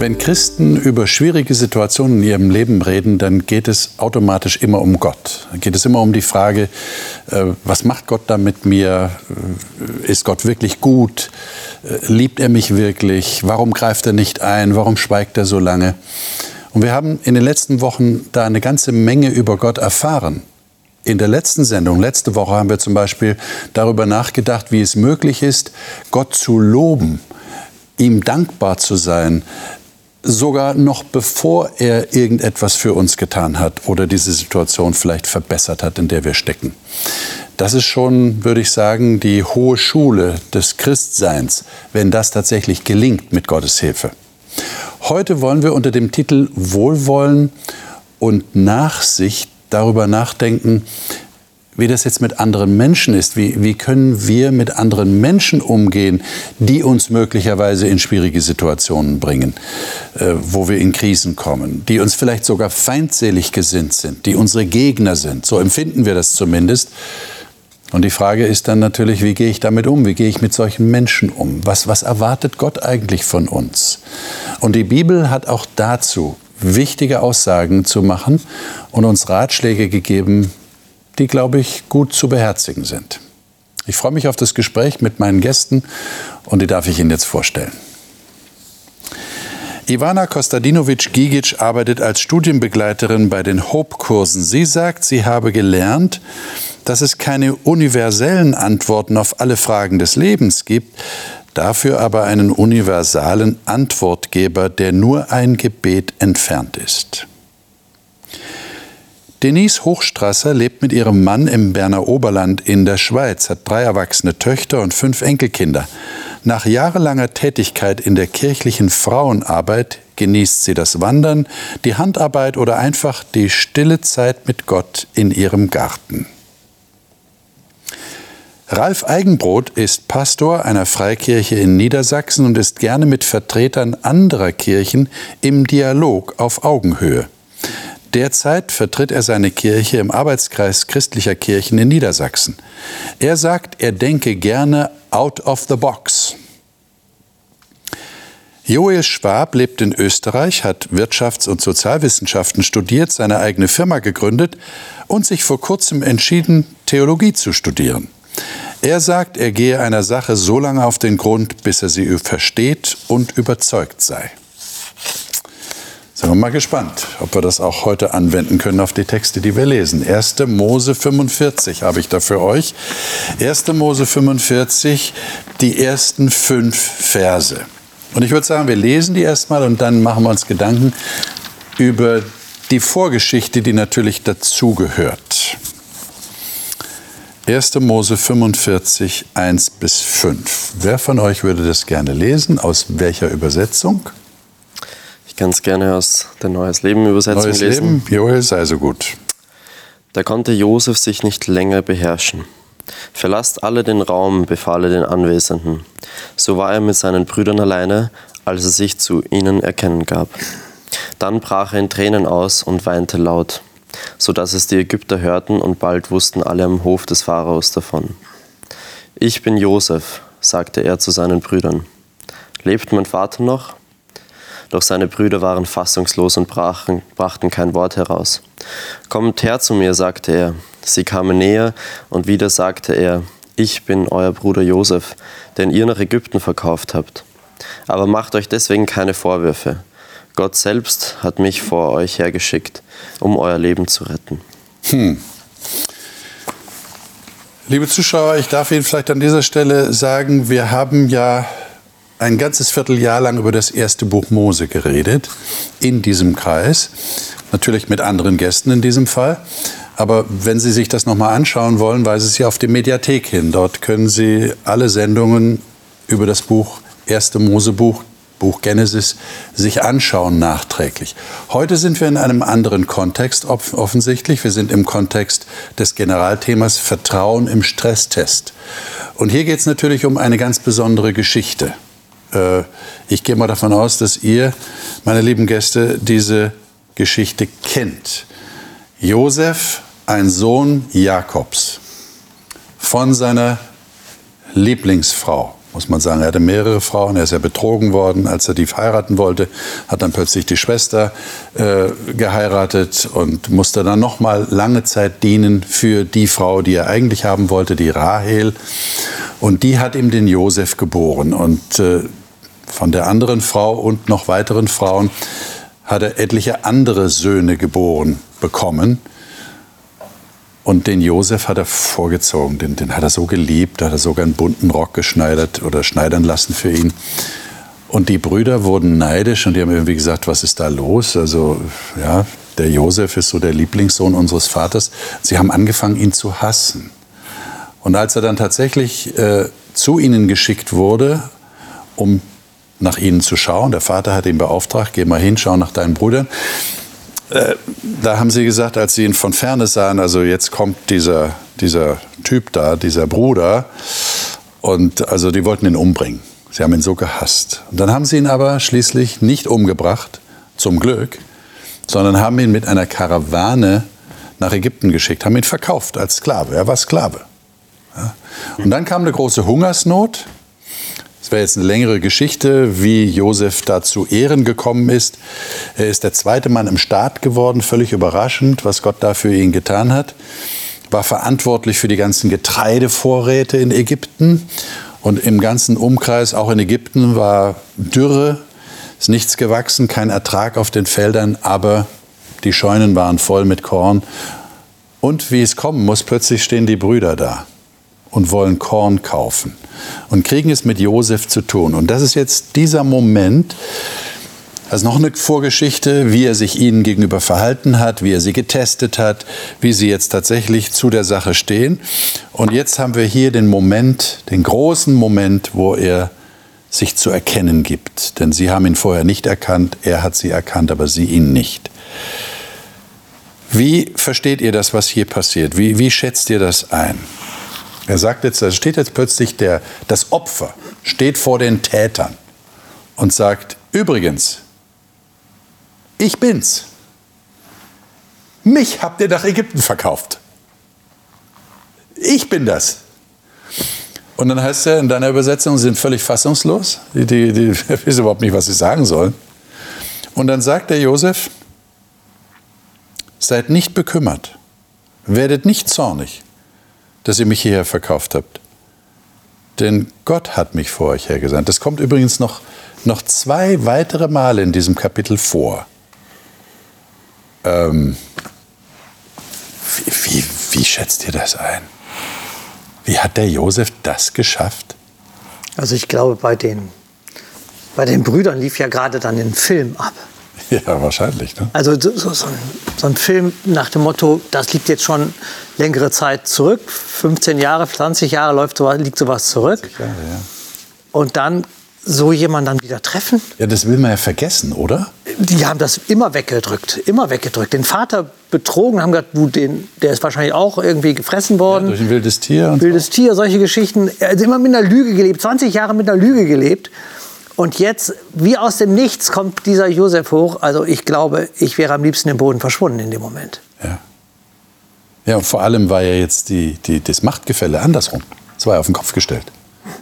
Wenn Christen über schwierige Situationen in ihrem Leben reden, dann geht es automatisch immer um Gott. Dann geht es immer um die Frage, äh, was macht Gott da mit mir? Äh, ist Gott wirklich gut? Äh, liebt er mich wirklich? Warum greift er nicht ein? Warum schweigt er so lange? Und wir haben in den letzten Wochen da eine ganze Menge über Gott erfahren. In der letzten Sendung, letzte Woche, haben wir zum Beispiel darüber nachgedacht, wie es möglich ist, Gott zu loben, ihm dankbar zu sein, sogar noch bevor er irgendetwas für uns getan hat oder diese Situation vielleicht verbessert hat, in der wir stecken. Das ist schon, würde ich sagen, die hohe Schule des Christseins, wenn das tatsächlich gelingt mit Gottes Hilfe. Heute wollen wir unter dem Titel Wohlwollen und Nachsicht darüber nachdenken, wie das jetzt mit anderen Menschen ist. Wie, wie können wir mit anderen Menschen umgehen, die uns möglicherweise in schwierige Situationen bringen, äh, wo wir in Krisen kommen, die uns vielleicht sogar feindselig gesinnt sind, die unsere Gegner sind. So empfinden wir das zumindest. Und die Frage ist dann natürlich, wie gehe ich damit um? Wie gehe ich mit solchen Menschen um? Was, was erwartet Gott eigentlich von uns? Und die Bibel hat auch dazu wichtige Aussagen zu machen und uns Ratschläge gegeben, die, glaube ich, gut zu beherzigen sind. Ich freue mich auf das Gespräch mit meinen Gästen und die darf ich Ihnen jetzt vorstellen. Ivana Kostadinovic-Gigic arbeitet als Studienbegleiterin bei den Hope-Kursen. Sie sagt, sie habe gelernt, dass es keine universellen Antworten auf alle Fragen des Lebens gibt, dafür aber einen universalen Antwortgeber, der nur ein Gebet entfernt ist. Denise Hochstrasser lebt mit ihrem Mann im Berner Oberland in der Schweiz, hat drei erwachsene Töchter und fünf Enkelkinder. Nach jahrelanger Tätigkeit in der kirchlichen Frauenarbeit genießt sie das Wandern, die Handarbeit oder einfach die stille Zeit mit Gott in ihrem Garten. Ralf Eigenbrot ist Pastor einer Freikirche in Niedersachsen und ist gerne mit Vertretern anderer Kirchen im Dialog auf Augenhöhe. Derzeit vertritt er seine Kirche im Arbeitskreis christlicher Kirchen in Niedersachsen. Er sagt, er denke gerne out of the box. Joel Schwab lebt in Österreich, hat Wirtschafts- und Sozialwissenschaften studiert, seine eigene Firma gegründet und sich vor kurzem entschieden, Theologie zu studieren. Er sagt, er gehe einer Sache so lange auf den Grund, bis er sie versteht und überzeugt sei. Sind wir mal gespannt, ob wir das auch heute anwenden können auf die Texte, die wir lesen. 1. Mose 45 habe ich da für euch. 1. Mose 45, die ersten fünf Verse. Und ich würde sagen, wir lesen die erstmal und dann machen wir uns Gedanken über die Vorgeschichte, die natürlich dazugehört. 1. Mose 45, 1 bis 5. Wer von euch würde das gerne lesen? Aus welcher Übersetzung? Ganz gerne aus der Neues Leben Übersetzung Neues lesen. Leben, Joel, sei so gut. Da konnte Josef sich nicht länger beherrschen. Verlasst alle den Raum, befahl er den Anwesenden. So war er mit seinen Brüdern alleine, als er sich zu ihnen erkennen gab. Dann brach er in Tränen aus und weinte laut, so dass es die Ägypter hörten und bald wussten alle am Hof des Pharaos davon. Ich bin Josef, sagte er zu seinen Brüdern. Lebt mein Vater noch? Doch seine Brüder waren fassungslos und brachen, brachten kein Wort heraus. Kommt her zu mir, sagte er. Sie kamen näher, und wieder sagte er, ich bin euer Bruder Josef, den ihr nach Ägypten verkauft habt. Aber macht euch deswegen keine Vorwürfe. Gott selbst hat mich vor euch hergeschickt, um euer Leben zu retten. Hm. Liebe Zuschauer, ich darf Ihnen vielleicht an dieser Stelle sagen, wir haben ja ein ganzes Vierteljahr lang über das erste Buch Mose geredet, in diesem Kreis. Natürlich mit anderen Gästen in diesem Fall. Aber wenn Sie sich das nochmal anschauen wollen, weise Sie auf die Mediathek hin. Dort können Sie alle Sendungen über das Buch, erste Mosebuch, Buch Genesis, sich anschauen nachträglich. Heute sind wir in einem anderen Kontext offensichtlich. Wir sind im Kontext des Generalthemas Vertrauen im Stresstest. Und hier geht es natürlich um eine ganz besondere Geschichte. Äh, ich gehe mal davon aus, dass ihr, meine lieben Gäste, diese Geschichte kennt. Josef, ein Sohn Jakobs, von seiner Lieblingsfrau muss man sagen. Er hatte mehrere Frauen, er ist ja betrogen worden, als er die heiraten wollte, hat dann plötzlich die Schwester äh, geheiratet und musste dann noch mal lange Zeit dienen für die Frau, die er eigentlich haben wollte, die Rahel. Und die hat ihm den Josef geboren. Und äh, von der anderen Frau und noch weiteren Frauen hat er etliche andere Söhne geboren bekommen. Und den Josef hat er vorgezogen, den, den hat er so geliebt, da hat er sogar einen bunten Rock geschneidert oder schneidern lassen für ihn. Und die Brüder wurden neidisch und die haben irgendwie gesagt, was ist da los? Also, ja, der Josef ist so der Lieblingssohn unseres Vaters. Sie haben angefangen, ihn zu hassen. Und als er dann tatsächlich äh, zu ihnen geschickt wurde, um nach ihnen zu schauen, der Vater hat ihn beauftragt, geh mal hin, schau nach deinen Brüdern, äh, da haben sie gesagt, als sie ihn von ferne sahen, also jetzt kommt dieser, dieser Typ da, dieser Bruder, und also die wollten ihn umbringen. Sie haben ihn so gehasst. Und dann haben sie ihn aber schließlich nicht umgebracht, zum Glück, sondern haben ihn mit einer Karawane nach Ägypten geschickt, haben ihn verkauft als Sklave. Er war Sklave. Und dann kam eine große Hungersnot. Das wäre jetzt eine längere Geschichte, wie Josef da zu Ehren gekommen ist. Er ist der zweite Mann im Staat geworden, völlig überraschend, was Gott da für ihn getan hat. War verantwortlich für die ganzen Getreidevorräte in Ägypten. Und im ganzen Umkreis, auch in Ägypten, war Dürre, ist nichts gewachsen, kein Ertrag auf den Feldern, aber die Scheunen waren voll mit Korn. Und wie es kommen muss, plötzlich stehen die Brüder da und wollen Korn kaufen und kriegen es mit Josef zu tun. Und das ist jetzt dieser Moment, also noch eine Vorgeschichte, wie er sich ihnen gegenüber verhalten hat, wie er sie getestet hat, wie sie jetzt tatsächlich zu der Sache stehen. Und jetzt haben wir hier den Moment, den großen Moment, wo er sich zu erkennen gibt. Denn sie haben ihn vorher nicht erkannt, er hat sie erkannt, aber sie ihn nicht. Wie versteht ihr das, was hier passiert? Wie, wie schätzt ihr das ein? Er sagt jetzt, da steht jetzt plötzlich der, das Opfer steht vor den Tätern und sagt, übrigens, ich bin's. Mich habt ihr nach Ägypten verkauft. Ich bin das. Und dann heißt er in deiner Übersetzung, sie sind völlig fassungslos. Die, die, die wissen überhaupt nicht, was sie sagen sollen. Und dann sagt der Josef, seid nicht bekümmert, werdet nicht zornig dass ihr mich hierher verkauft habt. Denn Gott hat mich vor euch hergesandt. Das kommt übrigens noch, noch zwei weitere Male in diesem Kapitel vor. Ähm, wie, wie, wie schätzt ihr das ein? Wie hat der Josef das geschafft? Also ich glaube, bei den, bei den Brüdern lief ja gerade dann ein Film ab. Ja, wahrscheinlich. Ne? Also so, so, ein, so, ein, Film nach dem Motto, das liegt jetzt schon längere Zeit zurück, 15 Jahre, 20 Jahre läuft so, liegt sowas zurück. Jahre, ja. Und dann so jemanden dann wieder treffen. Ja, das will man ja vergessen, oder? Die haben das immer weggedrückt, immer weggedrückt. Den Vater betrogen, haben gesagt, du, den, der ist wahrscheinlich auch irgendwie gefressen worden. Ja, durch ein wildes Tier. Und wildes so. Tier, solche Geschichten. Er hat immer mit einer Lüge gelebt, 20 Jahre mit einer Lüge gelebt. Und jetzt, wie aus dem Nichts, kommt dieser Josef hoch. Also ich glaube, ich wäre am liebsten im Boden verschwunden in dem Moment. Ja. Ja, und vor allem war ja jetzt die, die, das Machtgefälle andersrum. Es war ja auf den Kopf gestellt.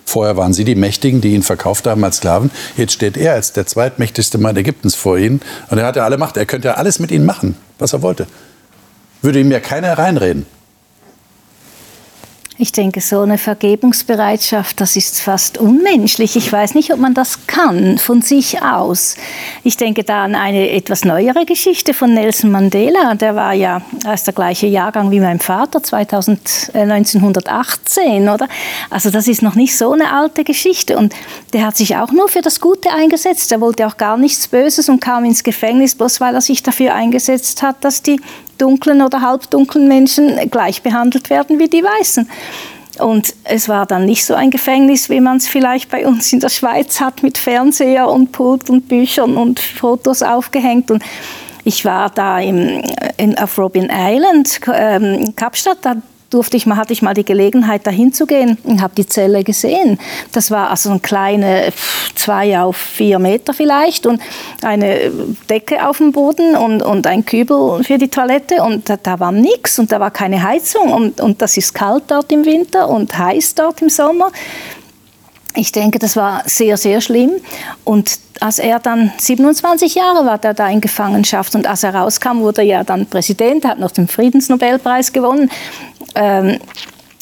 Vorher waren sie die Mächtigen, die ihn verkauft haben als Sklaven. Jetzt steht er als der zweitmächtigste Mann Ägyptens vor ihnen. Und er hat ja alle Macht. Er könnte ja alles mit ihnen machen, was er wollte. Würde ihm ja keiner reinreden. Ich denke, so eine Vergebungsbereitschaft, das ist fast unmenschlich. Ich weiß nicht, ob man das kann von sich aus. Ich denke da an eine etwas neuere Geschichte von Nelson Mandela. Der war ja erst der gleiche Jahrgang wie mein Vater, 2000, äh, 1918, oder? Also das ist noch nicht so eine alte Geschichte. Und der hat sich auch nur für das Gute eingesetzt. Er wollte auch gar nichts Böses und kam ins Gefängnis, bloß weil er sich dafür eingesetzt hat, dass die dunklen oder halbdunklen Menschen gleich behandelt werden wie die Weißen. Und es war dann nicht so ein Gefängnis, wie man es vielleicht bei uns in der Schweiz hat, mit Fernseher und Pult und Büchern und Fotos aufgehängt. Und ich war da im, in, auf Robin Island, ähm, Kapstadt, da durfte ich mal, hatte ich mal die Gelegenheit, da hinzugehen und habe die Zelle gesehen. Das war also eine kleine, zwei auf vier Meter vielleicht und eine Decke auf dem Boden und, und ein Kübel für die Toilette und da, da war nichts und da war keine Heizung und, und das ist kalt dort im Winter und heiß dort im Sommer. Ich denke, das war sehr, sehr schlimm. Und als er dann 27 Jahre war, der da in Gefangenschaft und als er rauskam, wurde er ja dann Präsident, hat noch den Friedensnobelpreis gewonnen. Ähm,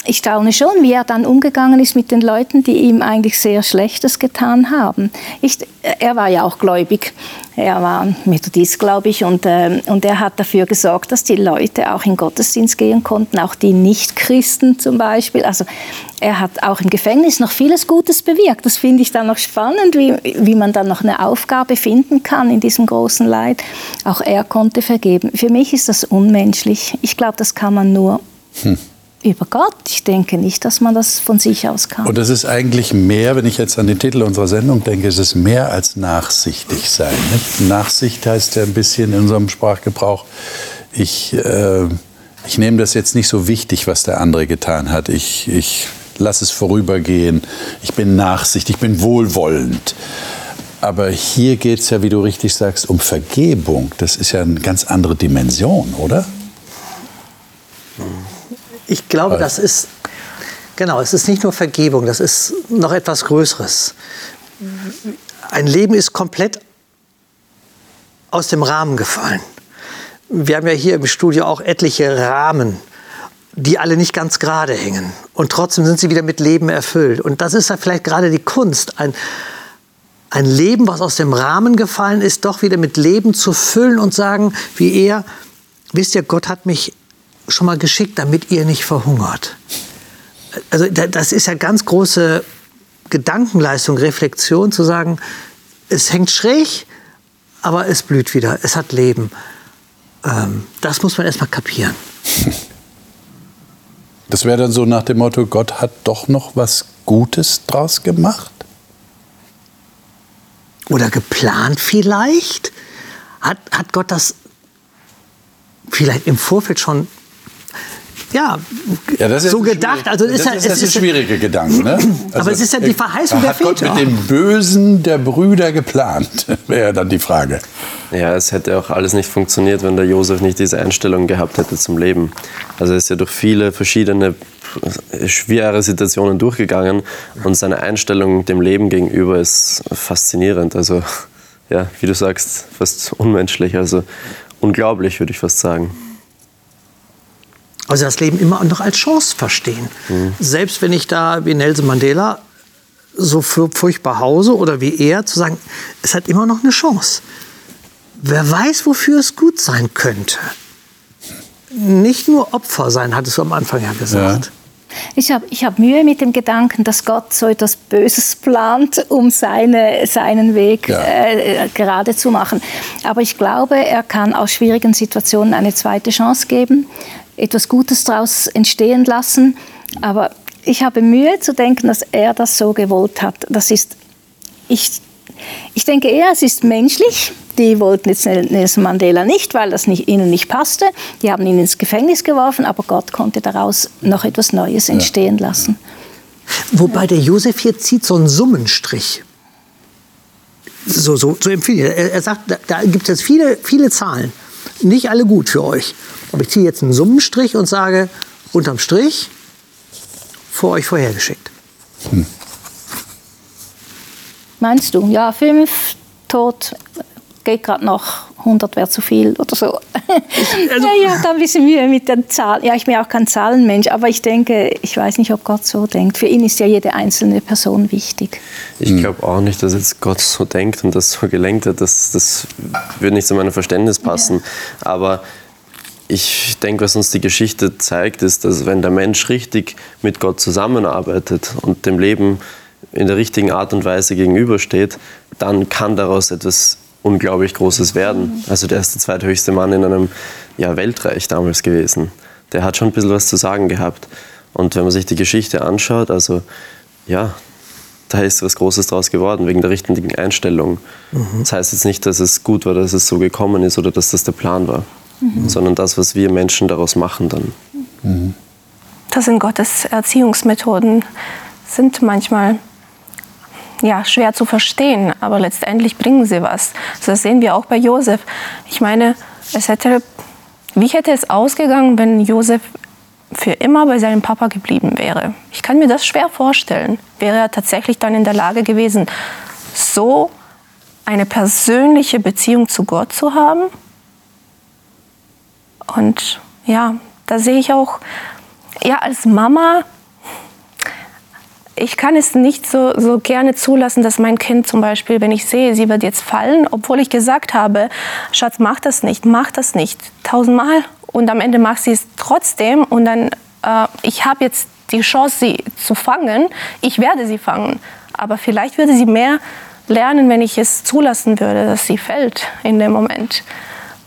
ich staune schon, wie er dann umgegangen ist mit den Leuten, die ihm eigentlich sehr Schlechtes getan haben. Ich, er war ja auch gläubig. Er war Methodist, glaube ich, und, äh, und er hat dafür gesorgt, dass die Leute auch in Gottesdienst gehen konnten, auch die Nichtchristen zum Beispiel. Also er hat auch im Gefängnis noch vieles Gutes bewirkt. Das finde ich dann noch spannend, wie, wie man dann noch eine Aufgabe finden kann in diesem großen Leid. Auch er konnte vergeben. Für mich ist das unmenschlich. Ich glaube, das kann man nur hm über Gott. Ich denke nicht, dass man das von sich aus kann. Und es ist eigentlich mehr, wenn ich jetzt an den Titel unserer Sendung denke, es ist mehr als nachsichtig sein. Nicht? Nachsicht heißt ja ein bisschen in unserem Sprachgebrauch, ich, äh, ich nehme das jetzt nicht so wichtig, was der andere getan hat. Ich, ich lasse es vorübergehen. Ich bin nachsichtig, ich bin wohlwollend. Aber hier geht es ja, wie du richtig sagst, um Vergebung. Das ist ja eine ganz andere Dimension, oder? Ich glaube, das ist, genau, es ist nicht nur Vergebung, das ist noch etwas Größeres. Ein Leben ist komplett aus dem Rahmen gefallen. Wir haben ja hier im Studio auch etliche Rahmen, die alle nicht ganz gerade hängen. Und trotzdem sind sie wieder mit Leben erfüllt. Und das ist ja vielleicht gerade die Kunst, ein, ein Leben, was aus dem Rahmen gefallen ist, doch wieder mit Leben zu füllen und sagen, wie er, wisst ihr, Gott hat mich schon mal geschickt, damit ihr nicht verhungert. Also das ist ja ganz große Gedankenleistung, Reflexion, zu sagen, es hängt schräg, aber es blüht wieder, es hat Leben. Ähm, das muss man erstmal kapieren. Das wäre dann so nach dem Motto, Gott hat doch noch was Gutes draus gemacht? Oder geplant vielleicht? Hat, hat Gott das vielleicht im Vorfeld schon ja, ja so gedacht. Also ist das ja, ist, ist ein schwieriger Gedanke. Ne? Also, aber es ist ja die Verheißung der Väter. Gott mit dem Bösen der Brüder geplant, wäre dann die Frage. Ja, es hätte auch alles nicht funktioniert, wenn der Josef nicht diese Einstellung gehabt hätte zum Leben. Also er ist ja durch viele verschiedene schwere Situationen durchgegangen und seine Einstellung dem Leben gegenüber ist faszinierend. Also ja, wie du sagst, fast unmenschlich, also unglaublich würde ich fast sagen. Also das Leben immer noch als Chance verstehen. Mhm. Selbst wenn ich da wie Nelson Mandela so furchtbar hause oder wie er, zu sagen, es hat immer noch eine Chance. Wer weiß, wofür es gut sein könnte. Nicht nur Opfer sein, hattest du am Anfang ja gesagt. Ja. Ich habe ich hab Mühe mit dem Gedanken, dass Gott so etwas Böses plant, um seine, seinen Weg ja. äh, gerade zu machen. Aber ich glaube, er kann aus schwierigen Situationen eine zweite Chance geben etwas Gutes daraus entstehen lassen. Aber ich habe Mühe zu denken, dass er das so gewollt hat. Das ist, ich, ich denke eher, es ist menschlich. Die wollten jetzt Nelson Mandela nicht, weil das nicht, ihnen nicht passte. Die haben ihn ins Gefängnis geworfen, aber Gott konnte daraus noch etwas Neues entstehen ja. lassen. Wobei der Josef hier zieht so einen Summenstrich. So, so, so empfehle ich. Er, er sagt, da, da gibt es viele, viele Zahlen. Nicht alle gut für euch. Aber ich ziehe jetzt einen Summenstrich und sage, unterm Strich, vor euch vorhergeschickt. Hm. Meinst du? Ja, fünf tot geht gerade noch. 100 wäre zu viel oder so. Also, ja, ich habe da ein bisschen Mühe mit den Zahlen. Ja, ich bin auch kein Zahlenmensch, aber ich denke, ich weiß nicht, ob Gott so denkt. Für ihn ist ja jede einzelne Person wichtig. Ich hm. glaube auch nicht, dass jetzt Gott so denkt und das so gelenkt hat. Das, das würde nicht zu meinem Verständnis passen. Ja. Aber ich denke, was uns die Geschichte zeigt, ist, dass wenn der Mensch richtig mit Gott zusammenarbeitet und dem Leben in der richtigen Art und Weise gegenübersteht, dann kann daraus etwas unglaublich Großes werden. Also der ist der zweithöchste Mann in einem ja, Weltreich damals gewesen. Der hat schon ein bisschen was zu sagen gehabt. Und wenn man sich die Geschichte anschaut, also ja, da ist was Großes draus geworden, wegen der richtigen Einstellung. Mhm. Das heißt jetzt nicht, dass es gut war, dass es so gekommen ist oder dass das der Plan war mhm. sondern das, was wir Menschen daraus machen dann. Mhm. Das sind Gottes Erziehungsmethoden, sind manchmal ja, schwer zu verstehen, aber letztendlich bringen sie was. Das sehen wir auch bei Josef. Ich meine, es hätte, wie hätte es ausgegangen, wenn Josef für immer bei seinem Papa geblieben wäre. Ich kann mir das schwer vorstellen. Wäre er tatsächlich dann in der Lage gewesen, so eine persönliche Beziehung zu Gott zu haben? Und ja, da sehe ich auch, ja, als Mama, ich kann es nicht so, so gerne zulassen, dass mein Kind zum Beispiel, wenn ich sehe, sie wird jetzt fallen, obwohl ich gesagt habe, Schatz, mach das nicht, mach das nicht, tausendmal. Und am Ende macht sie es trotzdem und dann, äh, ich habe jetzt die Chance, sie zu fangen, ich werde sie fangen. Aber vielleicht würde sie mehr lernen, wenn ich es zulassen würde, dass sie fällt in dem Moment.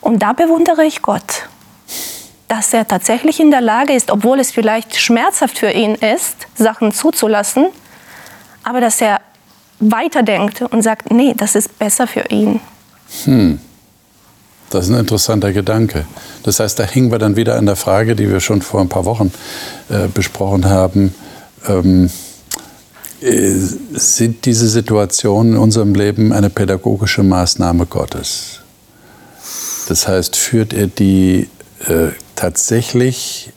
Und da bewundere ich Gott dass er tatsächlich in der Lage ist, obwohl es vielleicht schmerzhaft für ihn ist, Sachen zuzulassen, aber dass er weiterdenkt und sagt, nee, das ist besser für ihn. Hm. Das ist ein interessanter Gedanke. Das heißt, da hingen wir dann wieder an der Frage, die wir schon vor ein paar Wochen äh, besprochen haben. Ähm, äh, sind diese Situationen in unserem Leben eine pädagogische Maßnahme Gottes? Das heißt, führt er die äh, tatsächlich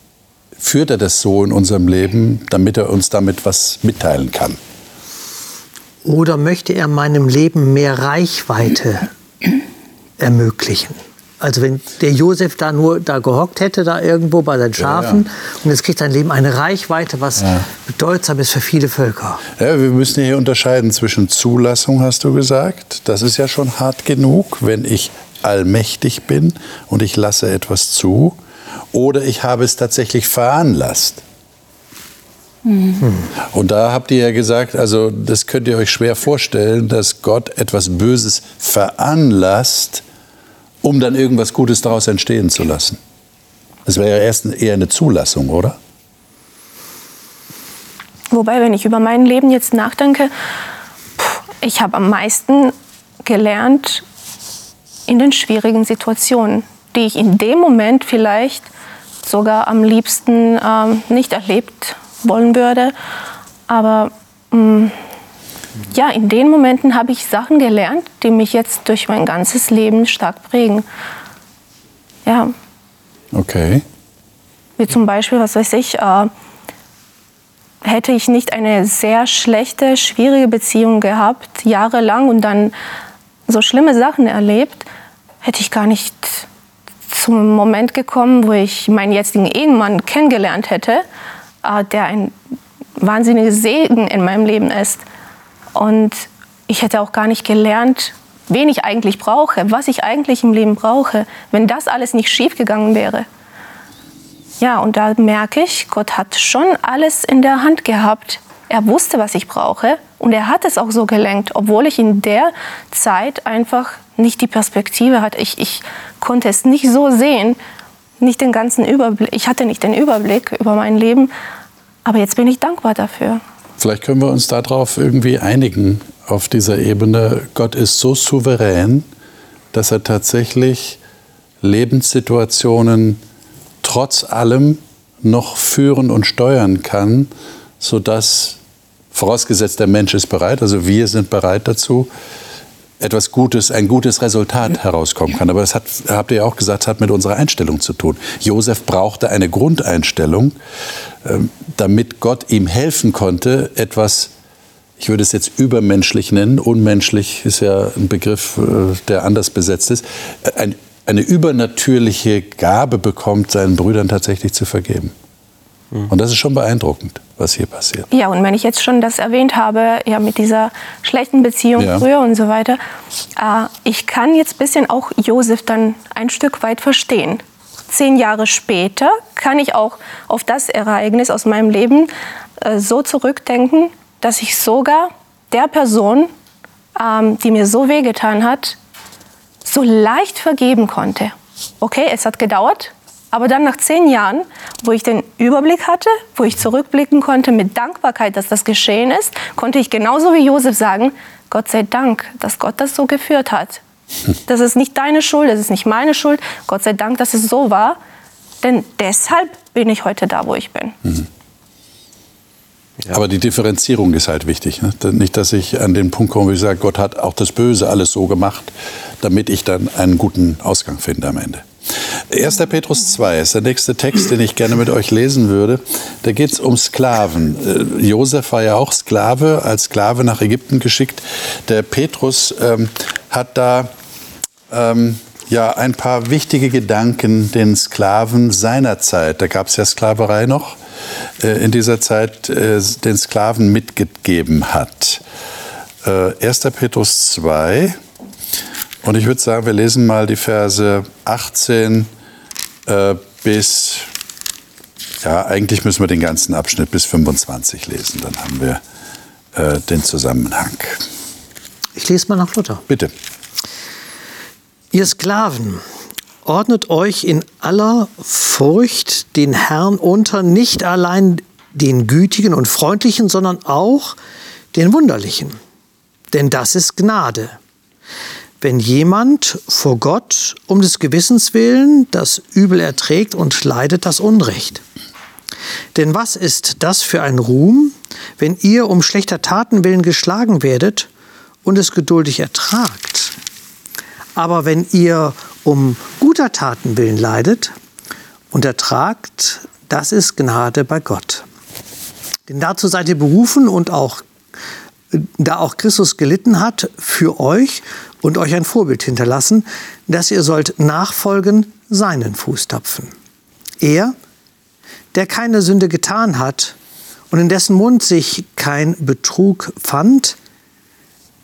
führt er das so in unserem Leben, damit er uns damit was mitteilen kann? Oder möchte er meinem Leben mehr Reichweite ermöglichen? Also wenn der Josef da nur da gehockt hätte, da irgendwo bei seinen Schafen, ja, ja. und jetzt kriegt sein Leben eine Reichweite, was ja. bedeutsam ist für viele Völker. Ja, wir müssen hier unterscheiden zwischen Zulassung, hast du gesagt. Das ist ja schon hart genug, wenn ich allmächtig bin und ich lasse etwas zu oder ich habe es tatsächlich veranlasst. Mhm. Und da habt ihr ja gesagt, also das könnt ihr euch schwer vorstellen, dass Gott etwas Böses veranlasst, um dann irgendwas Gutes daraus entstehen zu lassen. Das wäre ja erst eher eine Zulassung, oder? Wobei, wenn ich über mein Leben jetzt nachdenke, ich habe am meisten gelernt, in den schwierigen Situationen, die ich in dem Moment vielleicht sogar am liebsten ähm, nicht erlebt wollen würde. Aber mh, mm, ja, in den Momenten habe ich Sachen gelernt, die mich jetzt durch mein ganzes Leben stark prägen. Ja. Okay. Wie zum Beispiel, was weiß ich, äh, hätte ich nicht eine sehr schlechte, schwierige Beziehung gehabt, jahrelang und dann so schlimme Sachen erlebt, hätte ich gar nicht zum Moment gekommen, wo ich meinen jetzigen Ehemann kennengelernt hätte, äh, der ein wahnsinniger Segen in meinem Leben ist. Und ich hätte auch gar nicht gelernt, wen ich eigentlich brauche, was ich eigentlich im Leben brauche, wenn das alles nicht schief gegangen wäre. Ja, und da merke ich, Gott hat schon alles in der Hand gehabt. Er wusste, was ich brauche und er hat es auch so gelenkt, obwohl ich in der Zeit einfach nicht die Perspektive hatte. Ich, ich konnte es nicht so sehen, nicht den ganzen Überblick. Ich hatte nicht den Überblick über mein Leben, aber jetzt bin ich dankbar dafür. Vielleicht können wir uns darauf irgendwie einigen, auf dieser Ebene. Gott ist so souverän, dass er tatsächlich Lebenssituationen trotz allem noch führen und steuern kann, sodass, vorausgesetzt der Mensch ist bereit, also wir sind bereit dazu, etwas Gutes, ein gutes Resultat herauskommen kann. Aber das hat, habt ihr ja auch gesagt, hat mit unserer Einstellung zu tun. Josef brauchte eine Grundeinstellung, ähm, damit Gott ihm helfen konnte, etwas, ich würde es jetzt übermenschlich nennen, unmenschlich ist ja ein Begriff, äh, der anders besetzt ist, ein, eine übernatürliche Gabe bekommt, seinen Brüdern tatsächlich zu vergeben. Und das ist schon beeindruckend, was hier passiert. Ja, und wenn ich jetzt schon das erwähnt habe, ja, mit dieser schlechten Beziehung ja. früher und so weiter, äh, ich kann jetzt ein bisschen auch Josef dann ein Stück weit verstehen. Zehn Jahre später kann ich auch auf das Ereignis aus meinem Leben äh, so zurückdenken, dass ich sogar der Person, ähm, die mir so wehgetan hat, so leicht vergeben konnte. Okay, es hat gedauert, aber dann nach zehn Jahren, wo ich den Überblick hatte, wo ich zurückblicken konnte mit Dankbarkeit, dass das geschehen ist, konnte ich genauso wie Josef sagen, Gott sei Dank, dass Gott das so geführt hat. Das ist nicht deine Schuld, das ist nicht meine Schuld. Gott sei Dank, dass es so war. Denn deshalb bin ich heute da, wo ich bin. Mhm. Ja. Aber die Differenzierung ist halt wichtig. Ne? Nicht, dass ich an den Punkt komme, wo ich sage, Gott hat auch das Böse alles so gemacht, damit ich dann einen guten Ausgang finde am Ende. 1. Petrus 2 ist der nächste Text, den ich gerne mit euch lesen würde. Da geht es um Sklaven. Äh, Josef war ja auch Sklave, als Sklave nach Ägypten geschickt. Der Petrus ähm, hat da ähm, ja ein paar wichtige Gedanken den Sklaven seiner Zeit, da gab es ja Sklaverei noch, äh, in dieser Zeit äh, den Sklaven mitgegeben hat. Äh, 1. Petrus 2, und ich würde sagen, wir lesen mal die Verse 18 äh, bis, ja, eigentlich müssen wir den ganzen Abschnitt bis 25 lesen, dann haben wir äh, den Zusammenhang. Ich lese mal nach Luther. Bitte. Ihr Sklaven, ordnet euch in aller Furcht den Herrn unter, nicht allein den Gütigen und Freundlichen, sondern auch den Wunderlichen. Denn das ist Gnade. Wenn jemand vor Gott um des Gewissens willen das Übel erträgt und leidet das Unrecht. Denn was ist das für ein Ruhm, wenn ihr um schlechter Taten willen geschlagen werdet und es geduldig ertragt? Aber wenn ihr um guter Taten willen leidet und ertragt, das ist Gnade bei Gott. Denn dazu seid ihr berufen und auch da auch Christus gelitten hat für euch und euch ein Vorbild hinterlassen, dass ihr sollt nachfolgen seinen Fußtapfen. Er, der keine Sünde getan hat und in dessen Mund sich kein Betrug fand,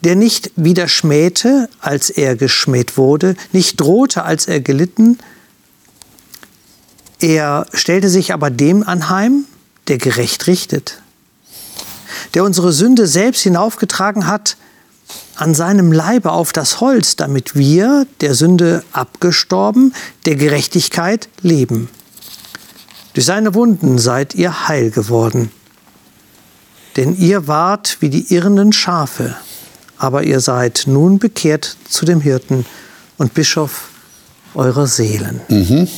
der nicht wieder schmähte, als er geschmäht wurde, nicht drohte, als er gelitten, er stellte sich aber dem anheim, der gerecht richtet, der unsere Sünde selbst hinaufgetragen hat, an seinem Leibe auf das Holz, damit wir, der Sünde abgestorben, der Gerechtigkeit leben. Durch seine Wunden seid ihr heil geworden. Denn ihr wart wie die irrenden Schafe, aber ihr seid nun bekehrt zu dem Hirten und Bischof eurer Seelen. Mhm.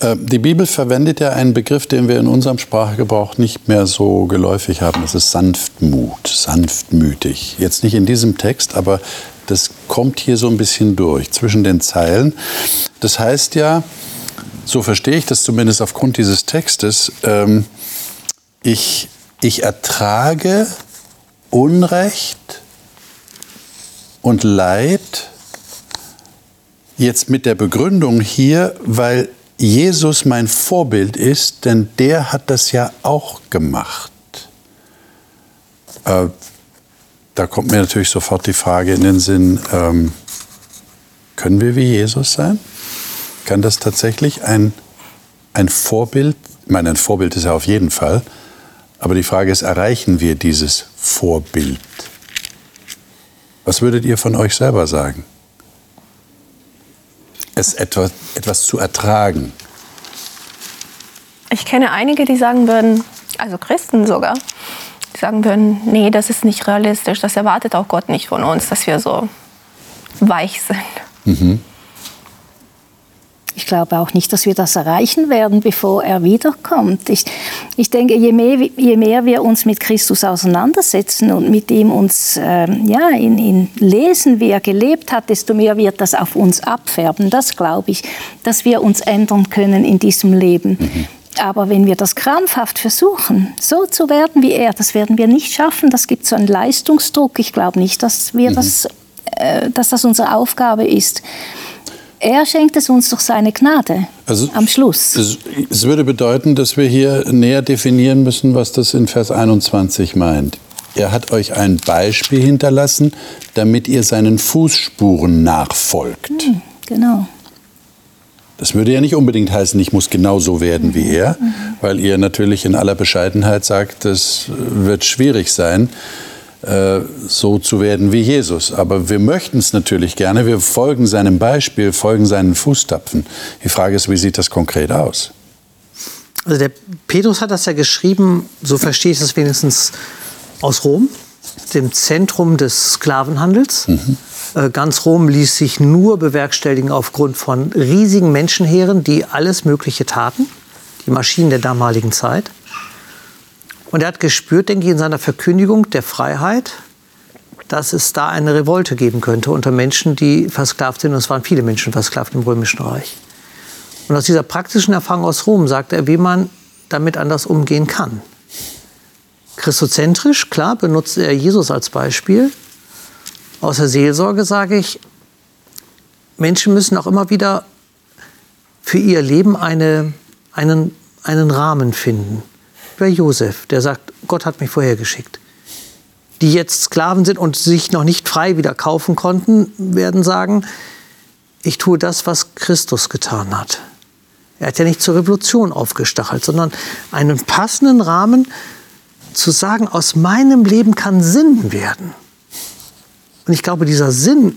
Äh, die Bibel verwendet ja einen Begriff, den wir in unserem Sprachgebrauch nicht mehr so geläufig haben. Das ist Sanftmut, sanftmütig. Jetzt nicht in diesem Text, aber das kommt hier so ein bisschen durch zwischen den Zeilen. Das heißt ja, so verstehe ich das zumindest aufgrund dieses Textes, ähm, ich, ich ertrage Unrecht und Leid jetzt mit der Begründung hier, weil Jesus mein Vorbild ist, denn der hat das ja auch gemacht. Äh, da kommt mir natürlich sofort die Frage in den Sinn, ähm, können wir wie Jesus sein? Kann das tatsächlich ein, ein Vorbild, ich meine, ein Vorbild ist ja auf jeden Fall, aber die Frage ist, erreichen wir dieses Vorbild? Was würdet ihr von euch selber sagen? Es etwas, etwas zu ertragen? Ich kenne einige, die sagen würden, also Christen sogar, die sagen würden, nee, das ist nicht realistisch, das erwartet auch Gott nicht von uns, dass wir so weich sind. Mhm. Ich glaube auch nicht, dass wir das erreichen werden, bevor er wiederkommt. Ich, ich denke, je mehr, je mehr wir uns mit Christus auseinandersetzen und mit ihm uns äh, ja, in, in lesen, wie er gelebt hat, desto mehr wird das auf uns abfärben. Das glaube ich, dass wir uns ändern können in diesem Leben. Mhm. Aber wenn wir das krampfhaft versuchen, so zu werden wie er, das werden wir nicht schaffen. Das gibt so einen Leistungsdruck. Ich glaube nicht, dass, wir mhm. das, äh, dass das unsere Aufgabe ist. Er schenkt es uns durch seine Gnade also, am Schluss. Es, es, würde bedeuten, dass wir hier näher definieren müssen, was das in Vers 21 meint. Er hat euch ein Beispiel hinterlassen, damit ihr seinen Fußspuren nachfolgt. Hm, genau. Das würde ja nicht unbedingt heißen, ich muss genauso werden wie er, mhm. weil ihr natürlich in aller Bescheidenheit sagt, das wird schwierig sein. Äh, so zu werden wie Jesus. Aber wir möchten es natürlich gerne. Wir folgen seinem Beispiel, folgen seinen Fußtapfen. Die Frage ist, wie sieht das konkret aus? Also der Petrus hat das ja geschrieben, so verstehe ich das wenigstens aus Rom, dem Zentrum des Sklavenhandels. Mhm. Äh, ganz Rom ließ sich nur bewerkstelligen aufgrund von riesigen Menschenheeren, die alles Mögliche taten, die Maschinen der damaligen Zeit. Und er hat gespürt, denke ich, in seiner Verkündigung der Freiheit, dass es da eine Revolte geben könnte unter Menschen, die versklavt sind. Und es waren viele Menschen versklavt im Römischen Reich. Und aus dieser praktischen Erfahrung aus Rom sagt er, wie man damit anders umgehen kann. Christozentrisch, klar, benutzt er Jesus als Beispiel. Aus der Seelsorge sage ich, Menschen müssen auch immer wieder für ihr Leben eine, einen, einen Rahmen finden. Bei Josef, der sagt, Gott hat mich vorher geschickt. Die jetzt Sklaven sind und sich noch nicht frei wieder kaufen konnten, werden sagen, ich tue das, was Christus getan hat. Er hat ja nicht zur Revolution aufgestachelt, sondern einen passenden Rahmen zu sagen, aus meinem Leben kann Sinn werden. Und ich glaube, dieser Sinn,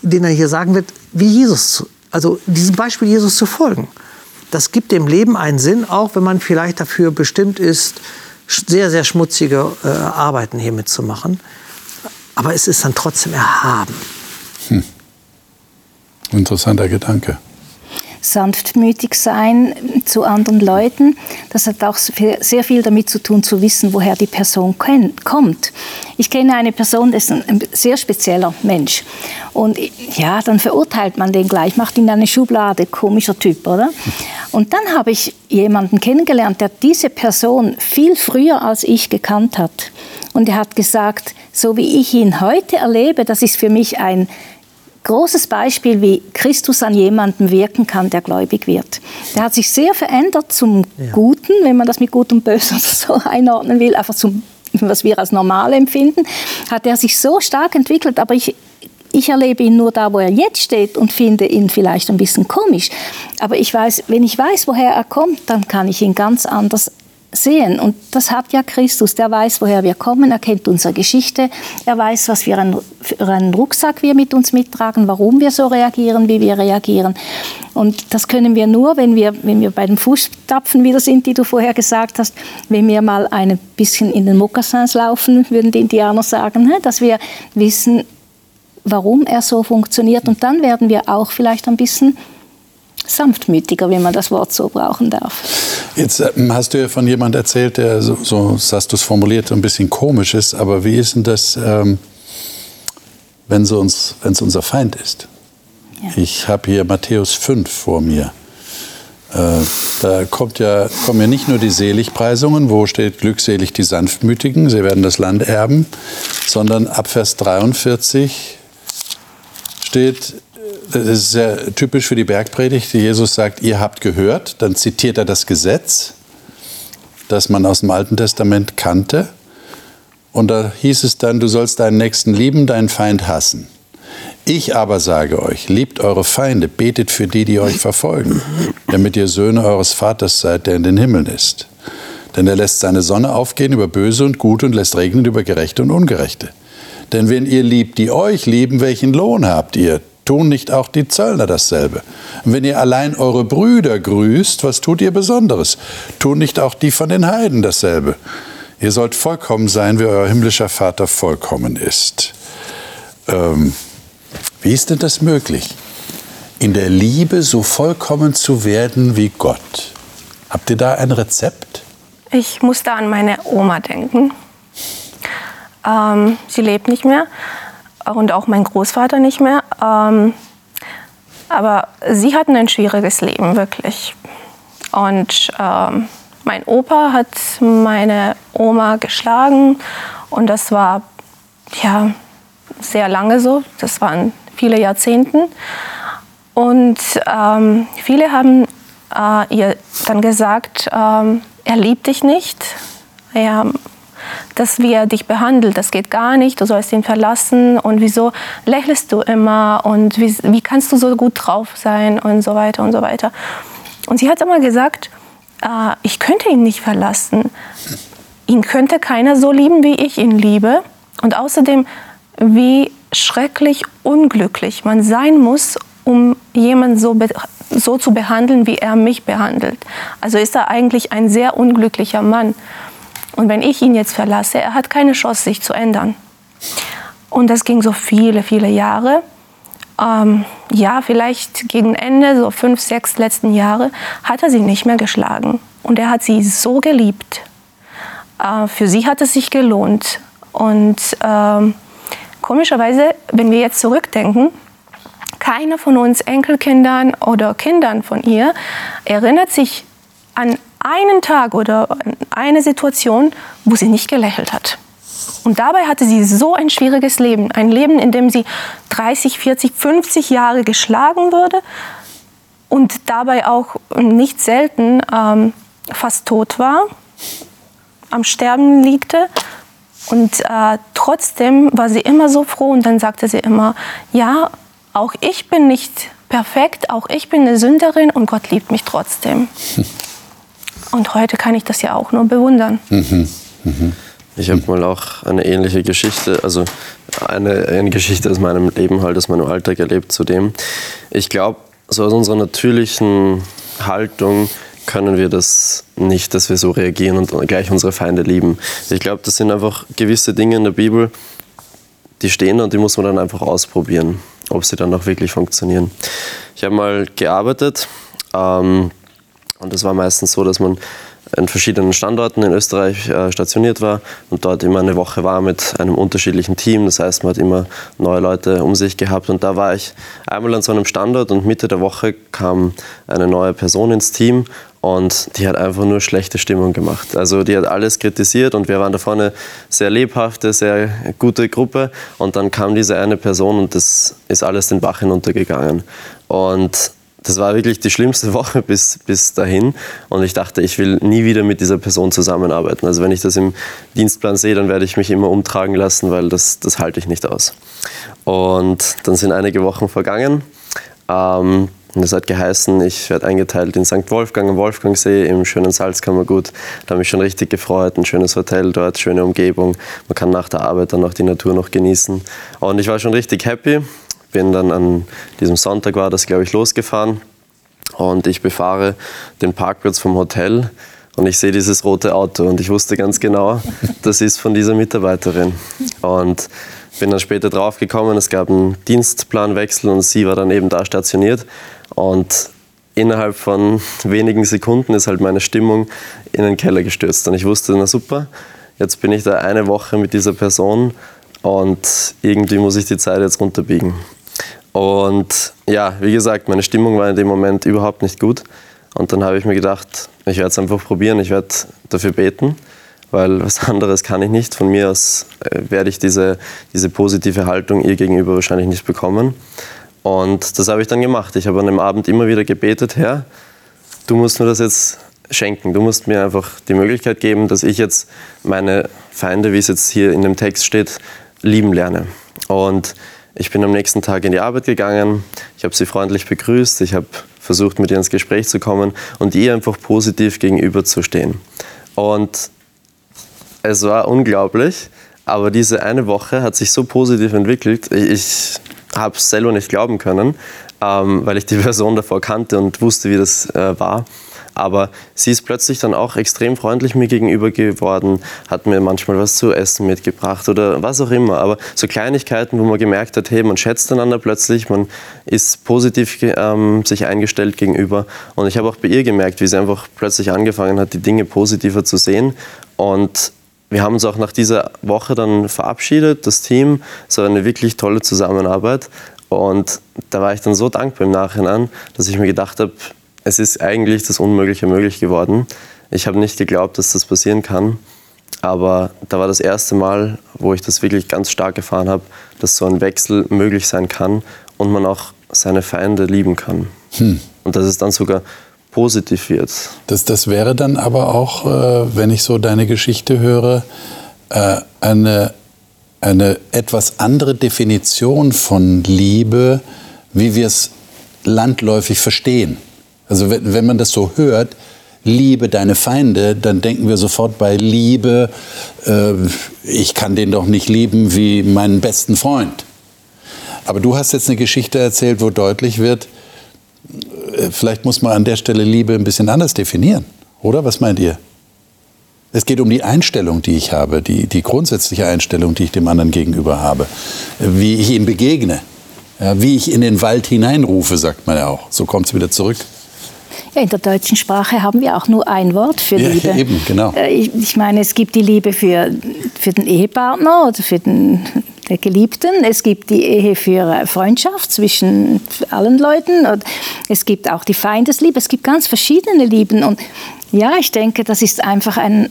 den er hier sagen wird, wie Jesus, also diesem Beispiel Jesus zu folgen, das gibt dem Leben einen Sinn, auch wenn man vielleicht dafür bestimmt ist, sehr, sehr schmutzige äh, Arbeiten hier mitzumachen. Aber es ist dann trotzdem erhaben. Hm. Interessanter Gedanke sanftmütig sein zu anderen Leuten. Das hat auch sehr viel damit zu tun, zu wissen, woher die Person kommt. Ich kenne eine Person, das ist ein sehr spezieller Mensch. Und ja, dann verurteilt man den gleich, macht ihn in eine Schublade, komischer Typ, oder? Und dann habe ich jemanden kennengelernt, der diese Person viel früher als ich gekannt hat. Und er hat gesagt, so wie ich ihn heute erlebe, das ist für mich ein großes Beispiel, wie Christus an jemanden wirken kann, der gläubig wird. Der hat sich sehr verändert zum ja. Guten, wenn man das mit Gut und Böse so einordnen will, einfach zum, was wir als normal empfinden, hat er sich so stark entwickelt, aber ich, ich erlebe ihn nur da, wo er jetzt steht und finde ihn vielleicht ein bisschen komisch. Aber ich weiß, wenn ich weiß, woher er kommt, dann kann ich ihn ganz anders sehen. Und das hat ja Christus. Der weiß, woher wir kommen, er kennt unsere Geschichte, er weiß, was für einen, für einen Rucksack wir mit uns mittragen, warum wir so reagieren, wie wir reagieren. Und das können wir nur, wenn wir, wenn wir bei den Fußstapfen wieder sind, die du vorher gesagt hast, wenn wir mal ein bisschen in den Mokassins laufen, würden die Indianer sagen, ne, dass wir wissen, warum er so funktioniert. Und dann werden wir auch vielleicht ein bisschen sanftmütiger, wenn man das Wort so brauchen darf. Jetzt ähm, hast du ja von jemandem erzählt, der so, so hast du es formuliert, ein bisschen komisch ist. Aber wie ist denn das, ähm, wenn es uns, unser Feind ist? Ja. Ich habe hier Matthäus 5 vor mir. Äh, da kommt ja, kommen ja nicht nur die Seligpreisungen, wo steht glückselig die Sanftmütigen, sie werden das Land erben, sondern ab Vers 43 steht, das ist sehr typisch für die Bergpredigt, Jesus sagt, ihr habt gehört, dann zitiert er das Gesetz, das man aus dem Alten Testament kannte. Und da hieß es dann, du sollst deinen Nächsten lieben, deinen Feind hassen. Ich aber sage euch, liebt eure Feinde, betet für die, die euch verfolgen, damit ihr Söhne eures Vaters seid, der in den Himmeln ist. Denn er lässt seine Sonne aufgehen über Böse und Gute und lässt regnen über Gerechte und Ungerechte. Denn wenn ihr liebt, die euch lieben, welchen Lohn habt ihr? Tun nicht auch die Zöllner dasselbe? Wenn ihr allein eure Brüder grüßt, was tut ihr Besonderes? Tun nicht auch die von den Heiden dasselbe? Ihr sollt vollkommen sein, wie euer himmlischer Vater vollkommen ist. Ähm, wie ist denn das möglich? In der Liebe so vollkommen zu werden wie Gott. Habt ihr da ein Rezept? Ich musste an meine Oma denken. Ähm, sie lebt nicht mehr und auch mein Großvater nicht mehr. Ähm, aber sie hatten ein schwieriges Leben, wirklich. Und ähm, mein Opa hat meine Oma geschlagen und das war ja sehr lange so. Das waren viele Jahrzehnte. Und ähm, viele haben äh, ihr dann gesagt, ähm, er liebt dich nicht. Er dass wie er dich behandelt, das geht gar nicht, du sollst ihn verlassen und wieso lächelst du immer und wie, wie kannst du so gut drauf sein und so weiter und so weiter. Und sie hat immer gesagt, äh, ich könnte ihn nicht verlassen. Ihn könnte keiner so lieben, wie ich ihn liebe. Und außerdem, wie schrecklich unglücklich man sein muss, um jemanden so, so zu behandeln, wie er mich behandelt. Also ist er eigentlich ein sehr unglücklicher Mann. Und wenn ich ihn jetzt verlasse, er hat keine Chance, sich zu ändern. Und das ging so viele, viele Jahre. Ähm, ja, vielleicht gegen Ende, so fünf, sechs letzten Jahre, hat er sie nicht mehr geschlagen. Und er hat sie so geliebt. Äh, für sie hat es sich gelohnt. Und ähm, komischerweise, wenn wir jetzt zurückdenken, keiner von uns Enkelkindern oder Kindern von ihr erinnert sich an einen Tag oder eine Situation, wo sie nicht gelächelt hat. Und dabei hatte sie so ein schwieriges Leben. Ein Leben, in dem sie 30, 40, 50 Jahre geschlagen wurde und dabei auch nicht selten ähm, fast tot war, am Sterben liegte. Und äh, trotzdem war sie immer so froh und dann sagte sie immer, ja, auch ich bin nicht perfekt, auch ich bin eine Sünderin und Gott liebt mich trotzdem. Und heute kann ich das ja auch nur bewundern. Mhm. Mhm. Ich habe mal auch eine ähnliche Geschichte, also eine, eine Geschichte aus meinem Leben, halt aus meinem Alltag erlebt zu dem. Ich glaube, so aus unserer natürlichen Haltung können wir das nicht, dass wir so reagieren und gleich unsere Feinde lieben. Ich glaube, das sind einfach gewisse Dinge in der Bibel, die stehen und die muss man dann einfach ausprobieren, ob sie dann auch wirklich funktionieren. Ich habe mal gearbeitet ähm, und es war meistens so, dass man in verschiedenen Standorten in Österreich äh, stationiert war und dort immer eine Woche war mit einem unterschiedlichen Team. Das heißt, man hat immer neue Leute um sich gehabt. Und da war ich einmal an so einem Standort und Mitte der Woche kam eine neue Person ins Team und die hat einfach nur schlechte Stimmung gemacht. Also die hat alles kritisiert und wir waren da vorne sehr lebhafte, sehr gute Gruppe. Und dann kam diese eine Person und das ist alles den Bach hinuntergegangen. Und das war wirklich die schlimmste Woche bis, bis dahin. Und ich dachte, ich will nie wieder mit dieser Person zusammenarbeiten. Also wenn ich das im Dienstplan sehe, dann werde ich mich immer umtragen lassen, weil das, das halte ich nicht aus. Und dann sind einige Wochen vergangen. Ähm, und das hat geheißen, ich werde eingeteilt in St. Wolfgang am Wolfgangsee im schönen Salzkammergut. Da habe ich schon richtig gefreut. Ein schönes Hotel dort, schöne Umgebung. Man kann nach der Arbeit dann auch die Natur noch genießen. Und ich war schon richtig happy bin dann an diesem Sonntag war das, glaube ich, losgefahren und ich befahre den Parkplatz vom Hotel und ich sehe dieses rote Auto und ich wusste ganz genau, das ist von dieser Mitarbeiterin. Und bin dann später draufgekommen, es gab einen Dienstplanwechsel und sie war dann eben da stationiert und innerhalb von wenigen Sekunden ist halt meine Stimmung in den Keller gestürzt und ich wusste, na super, jetzt bin ich da eine Woche mit dieser Person und irgendwie muss ich die Zeit jetzt runterbiegen. Und ja, wie gesagt, meine Stimmung war in dem Moment überhaupt nicht gut. Und dann habe ich mir gedacht, ich werde es einfach probieren, ich werde dafür beten, weil was anderes kann ich nicht. Von mir aus äh, werde ich diese, diese positive Haltung ihr gegenüber wahrscheinlich nicht bekommen. Und das habe ich dann gemacht. Ich habe an dem Abend immer wieder gebetet, Herr, du musst mir das jetzt schenken. Du musst mir einfach die Möglichkeit geben, dass ich jetzt meine Feinde, wie es jetzt hier in dem Text steht, lieben lerne. Und ich bin am nächsten Tag in die Arbeit gegangen, ich habe sie freundlich begrüßt, ich habe versucht, mit ihr ins Gespräch zu kommen und ihr einfach positiv gegenüberzustehen. Und es war unglaublich, aber diese eine Woche hat sich so positiv entwickelt, ich habe es selber nicht glauben können, ähm, weil ich die Person davor kannte und wusste, wie das äh, war. Aber sie ist plötzlich dann auch extrem freundlich mir gegenüber geworden, hat mir manchmal was zu essen mitgebracht oder was auch immer. Aber so Kleinigkeiten, wo man gemerkt hat, hey, man schätzt einander plötzlich, man ist positiv ähm, sich eingestellt gegenüber. Und ich habe auch bei ihr gemerkt, wie sie einfach plötzlich angefangen hat, die Dinge positiver zu sehen. Und wir haben uns auch nach dieser Woche dann verabschiedet, das Team. Es war eine wirklich tolle Zusammenarbeit. Und da war ich dann so dankbar im Nachhinein, dass ich mir gedacht habe, es ist eigentlich das Unmögliche möglich geworden. Ich habe nicht geglaubt, dass das passieren kann. Aber da war das erste Mal, wo ich das wirklich ganz stark erfahren habe, dass so ein Wechsel möglich sein kann und man auch seine Feinde lieben kann. Hm. Und dass es dann sogar positiv wird. Das, das wäre dann aber auch, äh, wenn ich so deine Geschichte höre, äh, eine, eine etwas andere Definition von Liebe, wie wir es landläufig verstehen. Also wenn, wenn man das so hört, liebe deine Feinde, dann denken wir sofort bei Liebe, äh, ich kann den doch nicht lieben wie meinen besten Freund. Aber du hast jetzt eine Geschichte erzählt, wo deutlich wird, äh, vielleicht muss man an der Stelle Liebe ein bisschen anders definieren, oder? Was meint ihr? Es geht um die Einstellung, die ich habe, die, die grundsätzliche Einstellung, die ich dem anderen gegenüber habe, wie ich ihm begegne, ja, wie ich in den Wald hineinrufe, sagt man ja auch. So kommt es wieder zurück. Ja, in der deutschen Sprache haben wir auch nur ein Wort für ja, Liebe. Eben, genau. Äh, ich, ich meine, es gibt die Liebe für, für den Ehepartner oder für den, der Geliebten, es gibt die Ehe für Freundschaft zwischen allen Leuten und es gibt auch die Feindesliebe, es gibt ganz verschiedene Lieben und ja, ich denke, das ist einfach ein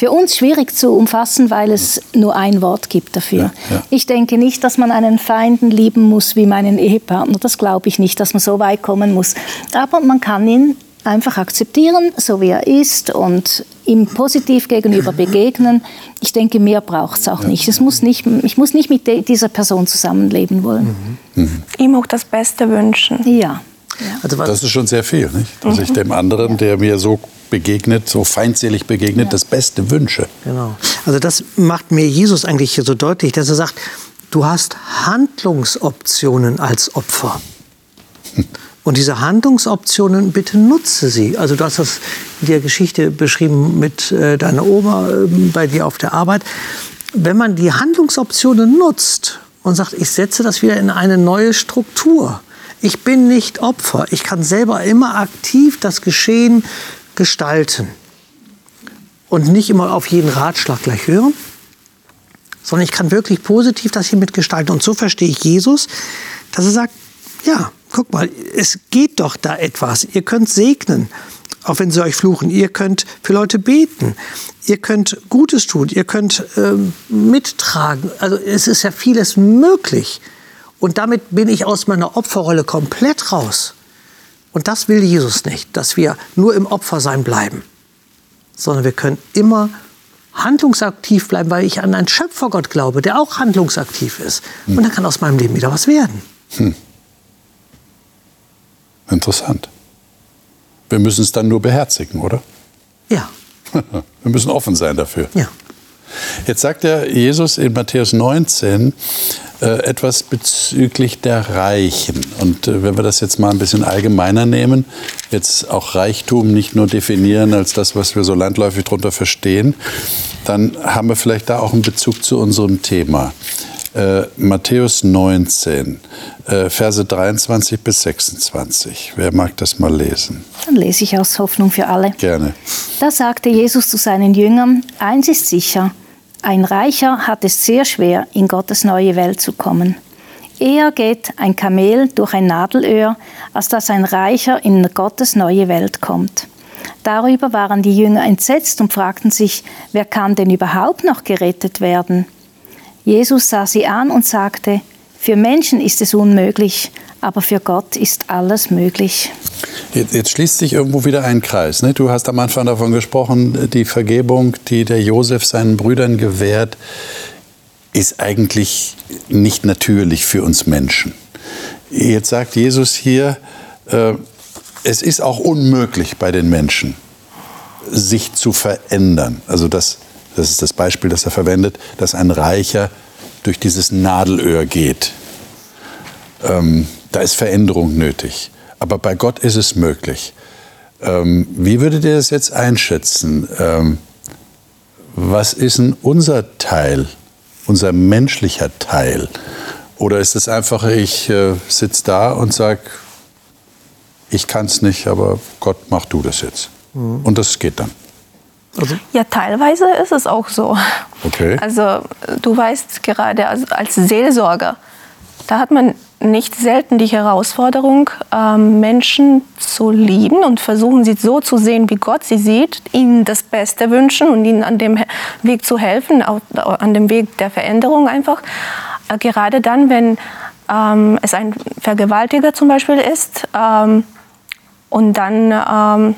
für uns schwierig zu umfassen, weil es nur ein Wort gibt dafür. Ja, ja. Ich denke nicht, dass man einen Feinden lieben muss wie meinen Ehepartner. Das glaube ich nicht, dass man so weit kommen muss. Aber man kann ihn einfach akzeptieren, so wie er ist und ihm positiv gegenüber begegnen. Ich denke, mehr braucht es auch nicht. Es muss nicht. Ich muss nicht mit dieser Person zusammenleben wollen. Mhm. Mhm. Ihm auch das Beste wünschen. Ja. Also das ist schon sehr viel, nicht? dass ich dem anderen, der mir so begegnet, so feindselig begegnet, ja. das Beste wünsche. Genau. Also das macht mir Jesus eigentlich hier so deutlich, dass er sagt, du hast Handlungsoptionen als Opfer. Hm. Und diese Handlungsoptionen, bitte nutze sie. Also du hast das in der Geschichte beschrieben mit äh, deiner Oma äh, bei dir auf der Arbeit. Wenn man die Handlungsoptionen nutzt und sagt, ich setze das wieder in eine neue Struktur. Ich bin nicht Opfer. Ich kann selber immer aktiv das Geschehen gestalten. Und nicht immer auf jeden Ratschlag gleich hören, sondern ich kann wirklich positiv das hier mitgestalten. Und so verstehe ich Jesus, dass er sagt, ja, guck mal, es geht doch da etwas. Ihr könnt segnen, auch wenn sie euch fluchen. Ihr könnt für Leute beten. Ihr könnt Gutes tun. Ihr könnt ähm, mittragen. Also es ist ja vieles möglich. Und damit bin ich aus meiner Opferrolle komplett raus. Und das will Jesus nicht, dass wir nur im Opfersein bleiben, sondern wir können immer handlungsaktiv bleiben, weil ich an einen Schöpfergott glaube, der auch handlungsaktiv ist. Hm. Und dann kann aus meinem Leben wieder was werden. Hm. Interessant. Wir müssen es dann nur beherzigen, oder? Ja. Wir müssen offen sein dafür. Ja. Jetzt sagt ja Jesus in Matthäus 19 äh, etwas bezüglich der Reichen. Und äh, wenn wir das jetzt mal ein bisschen allgemeiner nehmen, jetzt auch Reichtum nicht nur definieren als das, was wir so landläufig darunter verstehen, dann haben wir vielleicht da auch einen Bezug zu unserem Thema. Äh, Matthäus 19, äh, Verse 23 bis 26. Wer mag das mal lesen? Dann lese ich aus Hoffnung für alle. Gerne. Da sagte Jesus zu seinen Jüngern, eins ist sicher, ein Reicher hat es sehr schwer, in Gottes neue Welt zu kommen. Eher geht ein Kamel durch ein Nadelöhr, als dass ein Reicher in Gottes neue Welt kommt. Darüber waren die Jünger entsetzt und fragten sich, wer kann denn überhaupt noch gerettet werden? Jesus sah sie an und sagte, für Menschen ist es unmöglich, aber für Gott ist alles möglich. Jetzt, jetzt, schließt sich irgendwo wieder ein Kreis. Ne? Du hast am Anfang davon gesprochen, die Vergebung, die der Josef seinen Brüdern gewährt, ist eigentlich nicht natürlich für uns Menschen. Jetzt sagt Jesus hier, äh, es ist auch unmöglich bei den Menschen, sich zu verändern. Also das das ist das Beispiel, das er verwendet, dass ein Reicher durch dieses Nadelöhr geht. Ähm, da ist Veränderung nötig. Aber bei Gott ist es möglich. Ähm, wie würdet ihr das jetzt einschätzen? Ähm, was ist denn unser Teil, unser menschlicher Teil? Oder ist es einfach, ich äh, sitze da und sage, ich kann es nicht, aber Gott, mach du das jetzt. Mhm. Und das geht dann. Also? Ja, teilweise ist es auch so. Okay. Also du weißt gerade als, als Seelsorger, da hat man nicht selten die Herausforderung, ähm, Menschen zu lieben und versuchen sie so zu sehen, wie Gott sie sieht, ihnen das Beste wünschen und ihnen an dem Weg zu helfen, auch an dem Weg der Veränderung einfach. Äh, gerade dann, wenn ähm, es ein Vergewaltiger zum Beispiel ist ähm, und dann ähm,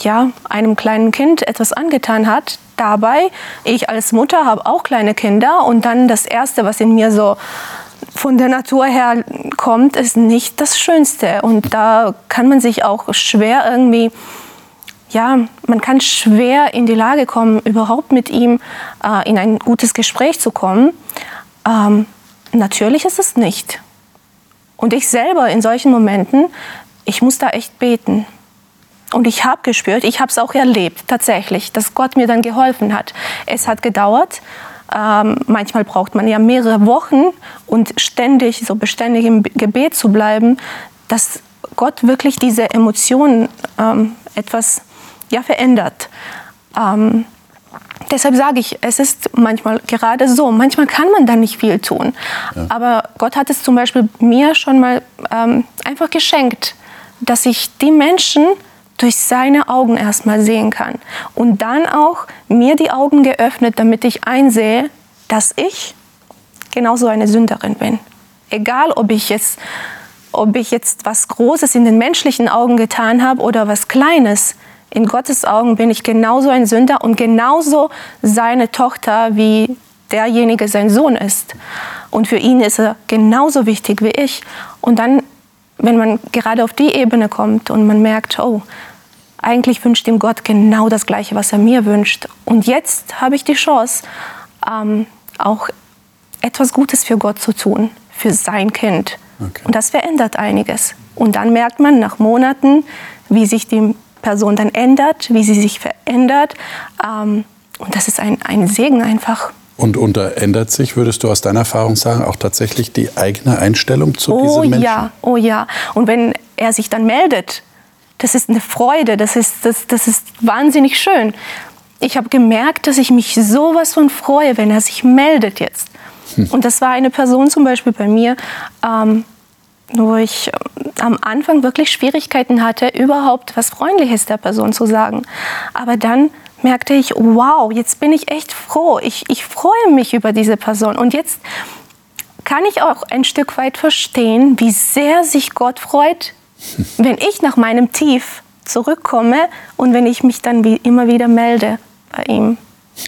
ja, einem kleinen Kind etwas angetan hat. Dabei, ich als Mutter habe auch kleine Kinder und dann das Erste, was in mir so von der Natur her kommt, ist nicht das Schönste. Und da kann man sich auch schwer irgendwie, ja, man kann schwer in die Lage kommen, überhaupt mit ihm äh, in ein gutes Gespräch zu kommen. Ähm, natürlich ist es nicht. Und ich selber in solchen Momenten, ich muss da echt beten. Und ich habe gespürt, ich habe es auch erlebt, tatsächlich, dass Gott mir dann geholfen hat. Es hat gedauert. Ähm, manchmal braucht man ja mehrere Wochen und ständig, so beständig im Gebet zu bleiben, dass Gott wirklich diese Emotionen ähm, etwas ja, verändert. Ähm, deshalb sage ich, es ist manchmal gerade so. Manchmal kann man da nicht viel tun. Ja. Aber Gott hat es zum Beispiel mir schon mal ähm, einfach geschenkt, dass ich die Menschen durch seine Augen erstmal sehen kann. Und dann auch mir die Augen geöffnet, damit ich einsehe, dass ich genauso eine Sünderin bin. Egal, ob ich jetzt, ob ich jetzt was Großes in den menschlichen Augen getan habe oder was Kleines. In Gottes Augen bin ich genauso ein Sünder und genauso seine Tochter, wie derjenige sein Sohn ist. Und für ihn ist er genauso wichtig wie ich. Und dann wenn man gerade auf die Ebene kommt und man merkt, oh, eigentlich wünscht ihm Gott genau das Gleiche, was er mir wünscht. Und jetzt habe ich die Chance, ähm, auch etwas Gutes für Gott zu tun, für sein Kind. Okay. Und das verändert einiges. Und dann merkt man nach Monaten, wie sich die Person dann ändert, wie sie sich verändert. Ähm, und das ist ein, ein Segen einfach. Und unterändert sich, würdest du aus deiner Erfahrung sagen, auch tatsächlich die eigene Einstellung zu oh, diesen Menschen? Oh ja, oh ja. Und wenn er sich dann meldet, das ist eine Freude, das ist, das, das ist wahnsinnig schön. Ich habe gemerkt, dass ich mich sowas von freue, wenn er sich meldet jetzt. Hm. Und das war eine Person zum Beispiel bei mir, ähm, wo ich ähm, am Anfang wirklich Schwierigkeiten hatte, überhaupt was Freundliches der Person zu sagen. Aber dann merkte ich, wow, jetzt bin ich echt froh. Ich, ich freue mich über diese Person. Und jetzt kann ich auch ein Stück weit verstehen, wie sehr sich Gott freut, wenn ich nach meinem Tief zurückkomme und wenn ich mich dann wie immer wieder melde bei ihm.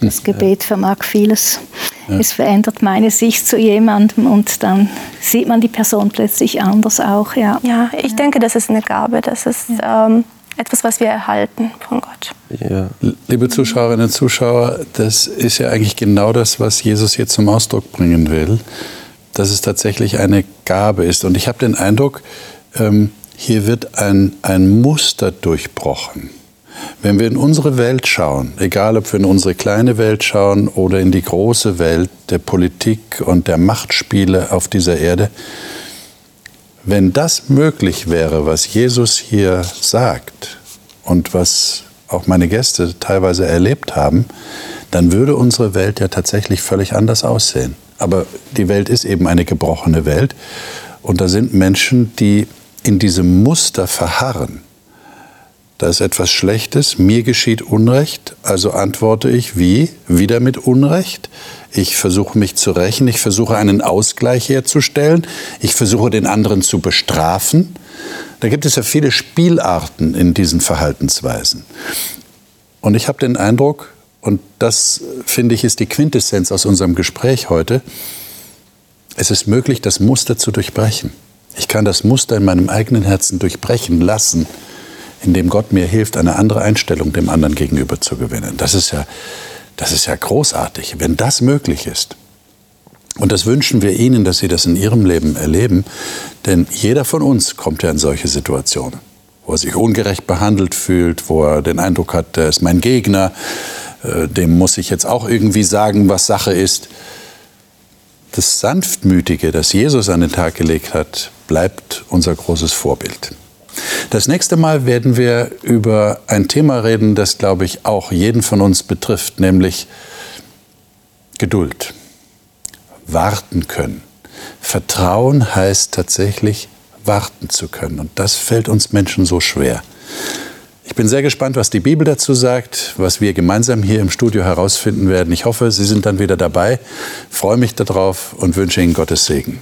Das Gebet vermag vieles. Ja. Es verändert meine Sicht zu jemandem und dann sieht man die Person plötzlich anders auch. Ja, ja ich ja. denke, das ist eine Gabe. Das ist ja. ähm, etwas, was wir erhalten von Gott. Ja. Liebe Zuschauerinnen und Zuschauer, das ist ja eigentlich genau das, was Jesus hier zum Ausdruck bringen will, dass es tatsächlich eine Gabe ist. Und ich habe den Eindruck, ähm, hier wird ein, ein Muster durchbrochen. Wenn wir in unsere Welt schauen, egal ob wir in unsere kleine Welt schauen oder in die große Welt der Politik und der Machtspiele auf dieser Erde, wenn das möglich wäre, was Jesus hier sagt und was auch meine Gäste teilweise erlebt haben, dann würde unsere Welt ja tatsächlich völlig anders aussehen. Aber die Welt ist eben eine gebrochene Welt und da sind Menschen, die in diesem Muster verharren. Da ist etwas Schlechtes, mir geschieht Unrecht, also antworte ich wie? Wieder mit Unrecht? Ich versuche mich zu rächen, ich versuche einen Ausgleich herzustellen, ich versuche den anderen zu bestrafen. Da gibt es ja viele Spielarten in diesen Verhaltensweisen. Und ich habe den Eindruck, und das finde ich ist die Quintessenz aus unserem Gespräch heute, es ist möglich, das Muster zu durchbrechen. Ich kann das Muster in meinem eigenen Herzen durchbrechen lassen, indem Gott mir hilft, eine andere Einstellung dem anderen gegenüber zu gewinnen. Das ist ja das ist ja großartig, wenn das möglich ist. Und das wünschen wir Ihnen, dass Sie das in Ihrem Leben erleben, denn jeder von uns kommt ja in solche Situationen, wo er sich ungerecht behandelt fühlt, wo er den Eindruck hat, er ist mein Gegner, äh, dem muss ich jetzt auch irgendwie sagen, was Sache ist. Das Sanftmütige, das Jesus an den Tag gelegt hat, bleibt unser großes Vorbild. Das nächste Mal werden wir über ein Thema reden, das, glaube ich, auch jeden von uns betrifft, nämlich Geduld. Warten können. Vertrauen heißt tatsächlich warten zu können. Und das fällt uns Menschen so schwer. Ich bin sehr gespannt, was die Bibel dazu sagt, was wir gemeinsam hier im Studio herausfinden werden. Ich hoffe, Sie sind dann wieder dabei, freue mich darauf und wünsche Ihnen Gottes Segen.